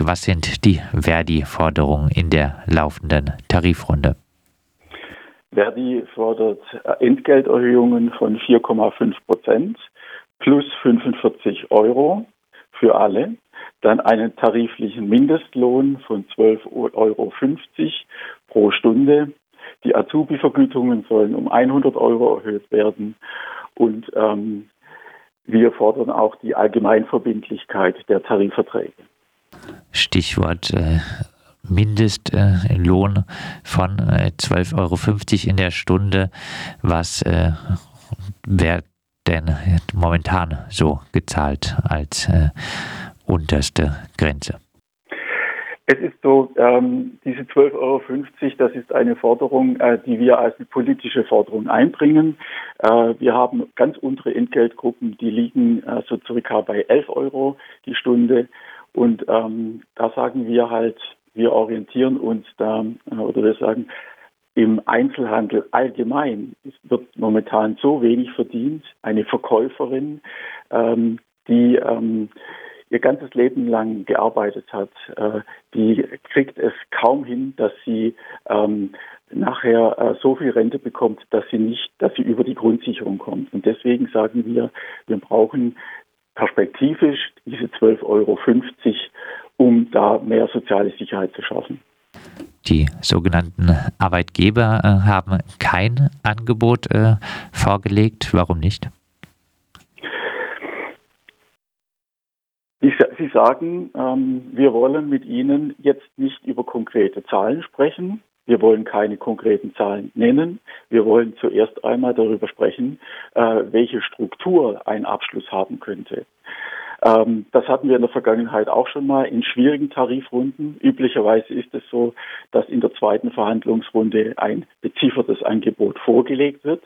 Was sind die Verdi-Forderungen in der laufenden Tarifrunde? Verdi fordert Entgelterhöhungen von 4,5 Prozent plus 45 Euro für alle, dann einen tariflichen Mindestlohn von 12,50 Euro pro Stunde. Die Azubi-Vergütungen sollen um 100 Euro erhöht werden und ähm, wir fordern auch die Allgemeinverbindlichkeit der Tarifverträge. Stichwort äh, Mindestlohn von äh, 12,50 Euro in der Stunde. Was äh, wird denn momentan so gezahlt als äh, unterste Grenze? Es ist so, ähm, diese 12,50 Euro, das ist eine Forderung, äh, die wir als eine politische Forderung einbringen. Äh, wir haben ganz untere Entgeltgruppen, die liegen äh, so circa bei 11 Euro die Stunde. Und ähm, da sagen wir halt, wir orientieren uns da, äh, oder wir sagen, im Einzelhandel allgemein wird momentan so wenig verdient. Eine Verkäuferin, ähm, die ähm, ihr ganzes Leben lang gearbeitet hat, äh, die kriegt es kaum hin, dass sie ähm, nachher äh, so viel Rente bekommt, dass sie nicht, dass sie über die Grundsicherung kommt. Und deswegen sagen wir, wir brauchen perspektivisch diese 12,50 Euro, um da mehr soziale Sicherheit zu schaffen. Die sogenannten Arbeitgeber äh, haben kein Angebot äh, vorgelegt. Warum nicht? Sie sagen, ähm, wir wollen mit Ihnen jetzt nicht über konkrete Zahlen sprechen. Wir wollen keine konkreten Zahlen nennen. Wir wollen zuerst einmal darüber sprechen, äh, welche Struktur ein Abschluss haben könnte. Ähm, das hatten wir in der Vergangenheit auch schon mal in schwierigen Tarifrunden. Üblicherweise ist es so, dass in der zweiten Verhandlungsrunde ein beziffertes Angebot vorgelegt wird.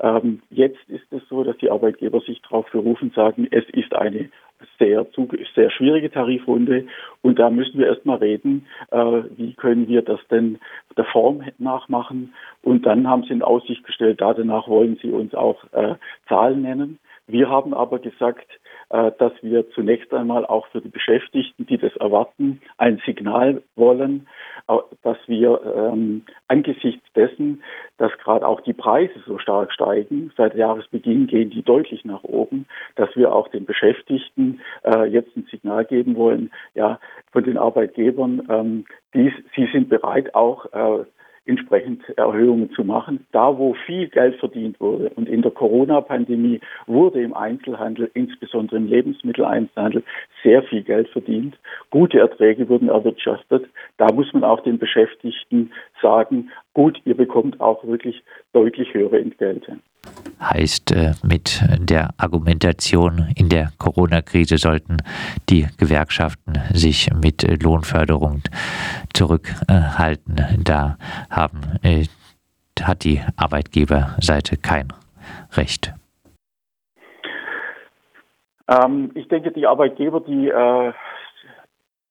Ähm, jetzt ist es so, dass die Arbeitgeber sich darauf berufen, sagen, es ist eine sehr, sehr schwierige Tarifrunde und da müssen wir erstmal reden, äh, wie können wir das denn der Form nachmachen und dann haben sie in Aussicht gestellt, da danach wollen sie uns auch äh, Zahlen nennen. Wir haben aber gesagt, äh, dass wir zunächst einmal auch für die Beschäftigten, die das erwarten, ein Signal wollen, dass wir ähm, angesichts dessen, dass gerade auch die Preise so stark steigen, seit Jahresbeginn gehen die deutlich nach oben, dass wir auch den Beschäftigten äh, jetzt ein Signal geben wollen, ja, von den Arbeitgebern, ähm, dies, sie sind bereit auch äh, entsprechend Erhöhungen zu machen. Da, wo viel Geld verdient wurde und in der Corona-Pandemie wurde im Einzelhandel, insbesondere im Lebensmitteleinzelhandel, sehr viel Geld verdient. Gute Erträge wurden erwirtschaftet. Da muss man auch den Beschäftigten sagen, gut, ihr bekommt auch wirklich deutlich höhere Entgelte heißt äh, mit der Argumentation in der Corona-Krise sollten die Gewerkschaften sich mit Lohnförderung zurückhalten. Da haben, äh, hat die Arbeitgeberseite kein Recht. Ähm, ich denke, die Arbeitgeber, die äh,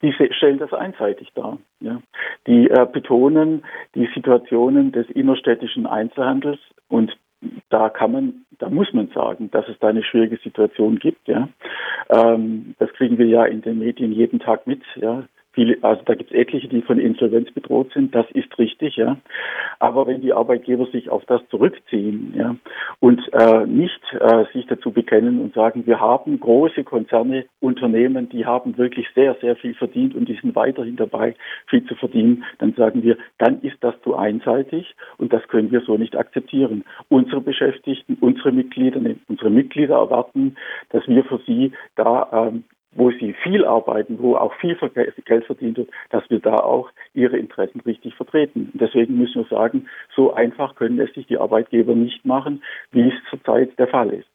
die stellen das einseitig dar. Ja. Die äh, betonen die Situationen des innerstädtischen Einzelhandels und da kann man, da muss man sagen, dass es da eine schwierige Situation gibt. Ja, ähm, das kriegen wir ja in den Medien jeden Tag mit. Ja, Viele, also da gibt es etliche, die von Insolvenz bedroht sind. Das ist richtig, ja. Aber wenn die Arbeitgeber sich auf das zurückziehen, ja, und äh, nicht äh, sich dazu bekennen und sagen, wir haben große Konzerne, Unternehmen, die haben wirklich sehr, sehr viel verdient und die sind weiterhin dabei, viel zu verdienen, dann sagen wir, dann ist das zu einseitig und das können wir so nicht akzeptieren. Unsere Beschäftigten, unsere Mitglieder, unsere Mitglieder erwarten, dass wir für sie da ähm, wo sie viel arbeiten, wo auch viel Geld verdient wird, dass wir da auch ihre Interessen richtig vertreten. Deswegen müssen wir sagen, so einfach können es sich die Arbeitgeber nicht machen, wie es zurzeit der Fall ist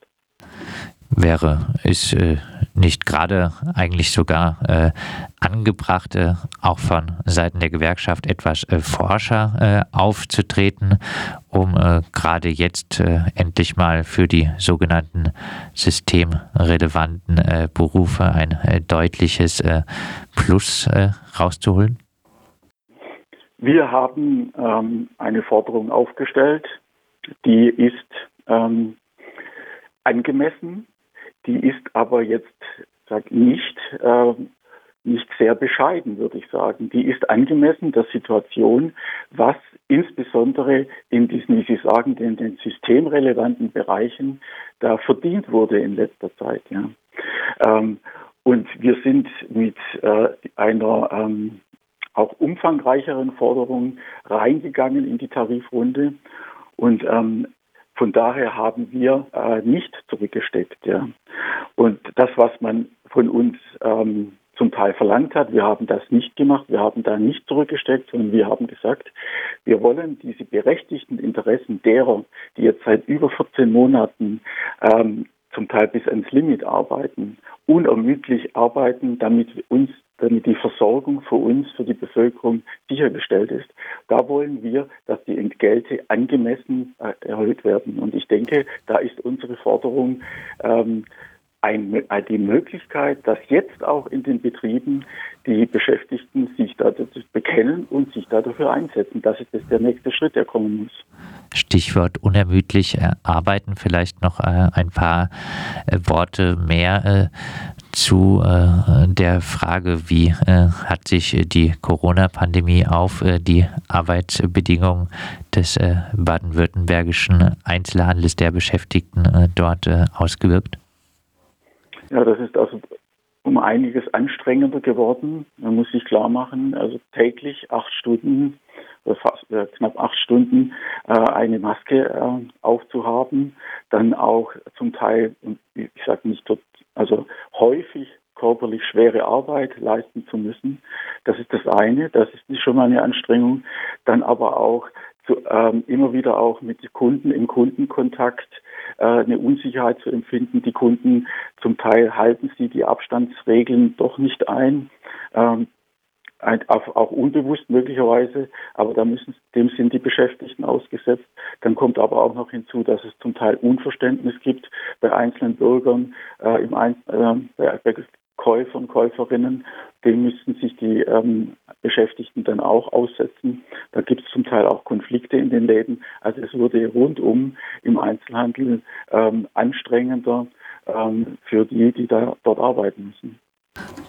wäre, ist äh, nicht gerade eigentlich sogar äh, angebracht, äh, auch von Seiten der Gewerkschaft etwas äh, forscher äh, aufzutreten, um äh, gerade jetzt endlich mal für die sogenannten systemrelevanten Berufe ein deutliches Plus rauszuholen? Wir haben ähm, eine Forderung aufgestellt, die ist ähm, angemessen die ist aber jetzt sag, nicht äh, nicht sehr bescheiden, würde ich sagen. Die ist angemessen der Situation, was insbesondere in diesen, wie Sie sagen, den, den systemrelevanten Bereichen da verdient wurde in letzter Zeit. Ja. Ähm, und wir sind mit äh, einer ähm, auch umfangreicheren Forderung reingegangen in die Tarifrunde. Und ähm, von daher haben wir äh, nicht zurückgesteckt. Ja. Und das, was man von uns ähm, zum Teil verlangt hat, wir haben das nicht gemacht, wir haben da nicht zurückgesteckt, sondern wir haben gesagt, wir wollen diese berechtigten Interessen derer, die jetzt seit über 14 Monaten ähm, zum Teil bis ans Limit arbeiten, unermüdlich arbeiten, damit uns damit die Versorgung für uns, für die Bevölkerung sichergestellt ist. Da wollen wir, dass die Entgelte angemessen äh, erhöht werden. Und ich denke, da ist unsere Forderung ähm, ein, die Möglichkeit, dass jetzt auch in den Betrieben die Beschäftigten sich dazu bekennen und sich dafür einsetzen. Das ist der nächste Schritt, der kommen muss. Stichwort unermüdlich äh, arbeiten, vielleicht noch äh, ein paar äh, Worte mehr zu der Frage, wie hat sich die Corona-Pandemie auf die Arbeitsbedingungen des baden-württembergischen Einzelhandels der Beschäftigten dort ausgewirkt? Ja, das ist also um einiges anstrengender geworden. Man muss sich klar machen, also täglich acht Stunden, fast äh, knapp acht Stunden äh, eine Maske äh, aufzuhaben, dann auch zum Teil, ich sage nicht dort, häufig körperlich schwere Arbeit leisten zu müssen. Das ist das eine, das ist schon mal eine Anstrengung. Dann aber auch zu, ähm, immer wieder auch mit Kunden im Kundenkontakt äh, eine Unsicherheit zu empfinden. Die Kunden zum Teil halten sie die Abstandsregeln doch nicht ein. Ähm, auch unbewusst möglicherweise, aber da müssen, dem sind die Beschäftigten ausgesetzt. Dann kommt aber auch noch hinzu, dass es zum Teil Unverständnis gibt bei einzelnen Bürgern, äh, im Ein äh, bei, bei Käufer und Käuferinnen, dem müssten sich die ähm, Beschäftigten dann auch aussetzen. Da gibt es zum Teil auch Konflikte in den Läden. Also es wurde rundum im Einzelhandel ähm, anstrengender ähm, für die, die da dort arbeiten müssen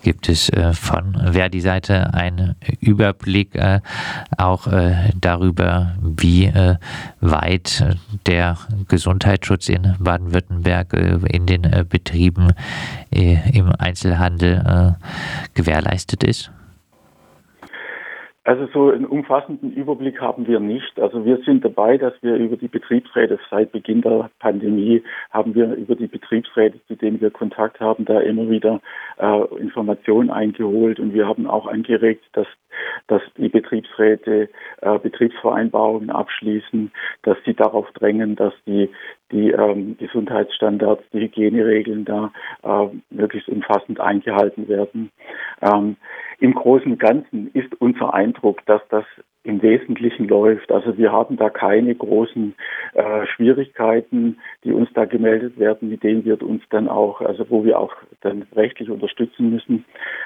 gibt es äh, von Verdi-Seite einen Überblick äh, auch äh, darüber, wie weit der Gesundheitsschutz in Baden-Württemberg in den Betrieben im Einzelhandel gewährleistet ist? Also so einen umfassenden Überblick haben wir nicht. Also wir sind dabei, dass wir über die Betriebsräte seit Beginn der Pandemie haben wir über die Betriebsräte, zu denen wir Kontakt haben, da immer wieder äh, Informationen eingeholt und wir haben auch angeregt, dass dass die Betriebsräte äh, Betriebsvereinbarungen abschließen, dass sie darauf drängen, dass die, die ähm, Gesundheitsstandards, die Hygieneregeln da äh, möglichst umfassend eingehalten werden. Ähm, Im Großen und Ganzen ist unser Eindruck, dass das im Wesentlichen läuft. Also wir haben da keine großen äh, Schwierigkeiten, die uns da gemeldet werden, mit denen wir uns dann auch, also wo wir auch dann rechtlich unterstützen müssen.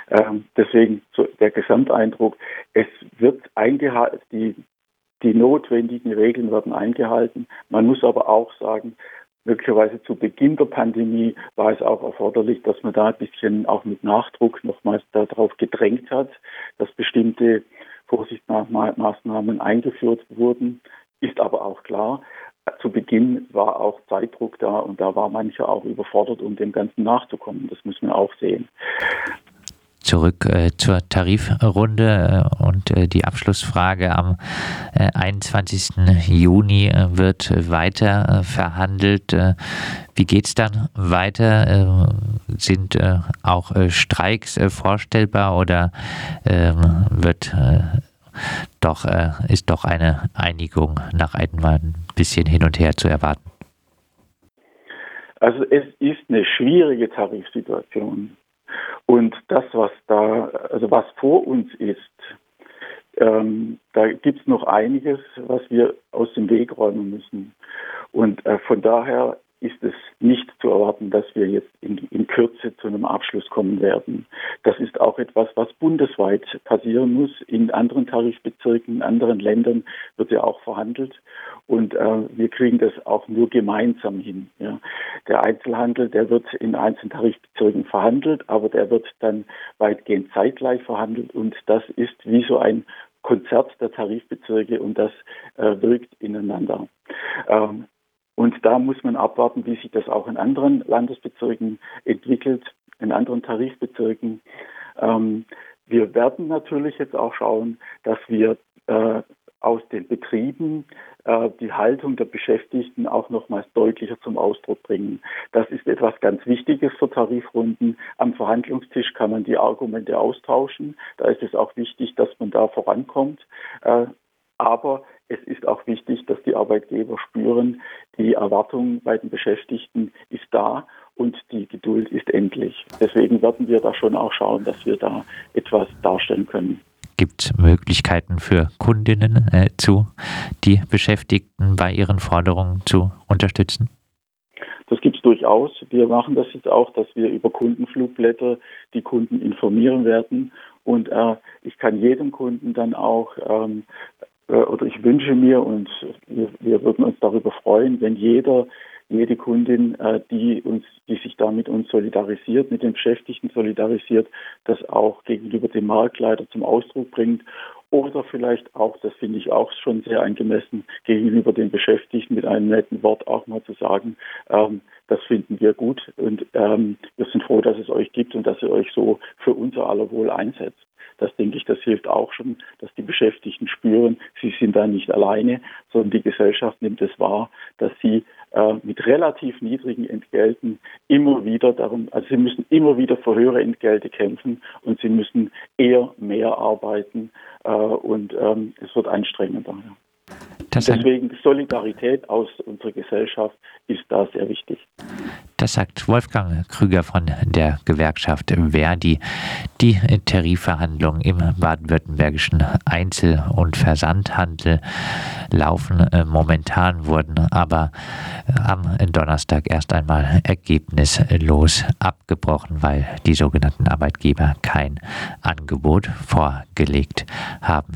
Ähm, deswegen so der Gesamteindruck, es wird eingehalten, die, die notwendigen Regeln werden eingehalten. Man muss aber auch sagen, Möglicherweise zu Beginn der Pandemie war es auch erforderlich, dass man da ein bisschen auch mit Nachdruck nochmals darauf gedrängt hat, dass bestimmte Vorsichtsmaßnahmen eingeführt wurden, ist aber auch klar. Zu Beginn war auch Zeitdruck da und da war mancher auch überfordert, um dem Ganzen nachzukommen. Das müssen wir auch sehen zurück äh, zur Tarifrunde äh, und äh, die Abschlussfrage am 21. Äh, Juni äh, wird weiter äh, verhandelt. wie geht es dann weiter? sind auch Streiks vorstellbar oder ähm, wird doch, ist doch eine Einigung nach ein bisschen hin und her zu erwarten? Also es ist eine schwierige Tarifsituation. Und das, was da, also was vor uns ist, ähm, da gibt es noch einiges, was wir aus dem Weg räumen müssen. Und äh, von daher ist es nicht zu erwarten, dass wir jetzt in, in, Kürze zu einem Abschluss kommen werden. Das ist auch etwas, was bundesweit passieren muss. In anderen Tarifbezirken, in anderen Ländern wird ja auch verhandelt. Und äh, wir kriegen das auch nur gemeinsam hin. Ja. Der Einzelhandel, der wird in einzelnen Tarifbezirken verhandelt, aber der wird dann weitgehend zeitgleich verhandelt. Und das ist wie so ein Konzert der Tarifbezirke und das äh, wirkt ineinander. Ähm, und da muss man abwarten, wie sich das auch in anderen Landesbezirken entwickelt, in anderen Tarifbezirken. Ähm, wir werden natürlich jetzt auch schauen, dass wir äh, aus den Betrieben äh, die Haltung der Beschäftigten auch nochmals deutlicher zum Ausdruck bringen. Das ist etwas ganz Wichtiges für Tarifrunden. Am Verhandlungstisch kann man die Argumente austauschen. Da ist es auch wichtig, dass man da vorankommt. Äh, aber es ist auch wichtig, dass die Arbeitgeber spüren, die Erwartung bei den Beschäftigten ist da und die Geduld ist endlich. Deswegen werden wir da schon auch schauen, dass wir da etwas darstellen können. Gibt es Möglichkeiten für Kundinnen äh, zu, die Beschäftigten bei ihren Forderungen zu unterstützen? Das gibt es durchaus. Wir machen das jetzt auch, dass wir über Kundenflugblätter die Kunden informieren werden. Und äh, ich kann jedem Kunden dann auch ähm, äh, oder ich wünsche mir und wir, wir würden uns darüber freuen, wenn jeder, jede Kundin, äh, die uns, die sich da mit uns solidarisiert, mit den Beschäftigten solidarisiert, das auch gegenüber dem Marktleiter zum Ausdruck bringt oder vielleicht auch, das finde ich auch schon sehr angemessen, gegenüber den Beschäftigten mit einem netten Wort auch mal zu sagen, ähm, das finden wir gut und ähm, wir sind froh, dass es euch gibt und dass ihr euch so für unser aller Wohl einsetzt. Das denke ich, das hilft auch schon, dass die Beschäftigten spüren, sie sind da nicht alleine, sondern die Gesellschaft nimmt es wahr, dass sie äh, mit relativ niedrigen Entgelten immer wieder darum, also sie müssen immer wieder für höhere Entgelte kämpfen und sie müssen eher mehr arbeiten äh, und ähm, es wird anstrengender. Ja. Deswegen Solidarität aus unserer Gesellschaft ist da sehr wichtig. Das sagt Wolfgang Krüger von der Gewerkschaft Verdi. Die Tarifverhandlungen im baden-württembergischen Einzel- und Versandhandel laufen äh, momentan, wurden aber am Donnerstag erst einmal ergebnislos abgebrochen, weil die sogenannten Arbeitgeber kein Angebot vorgelegt haben.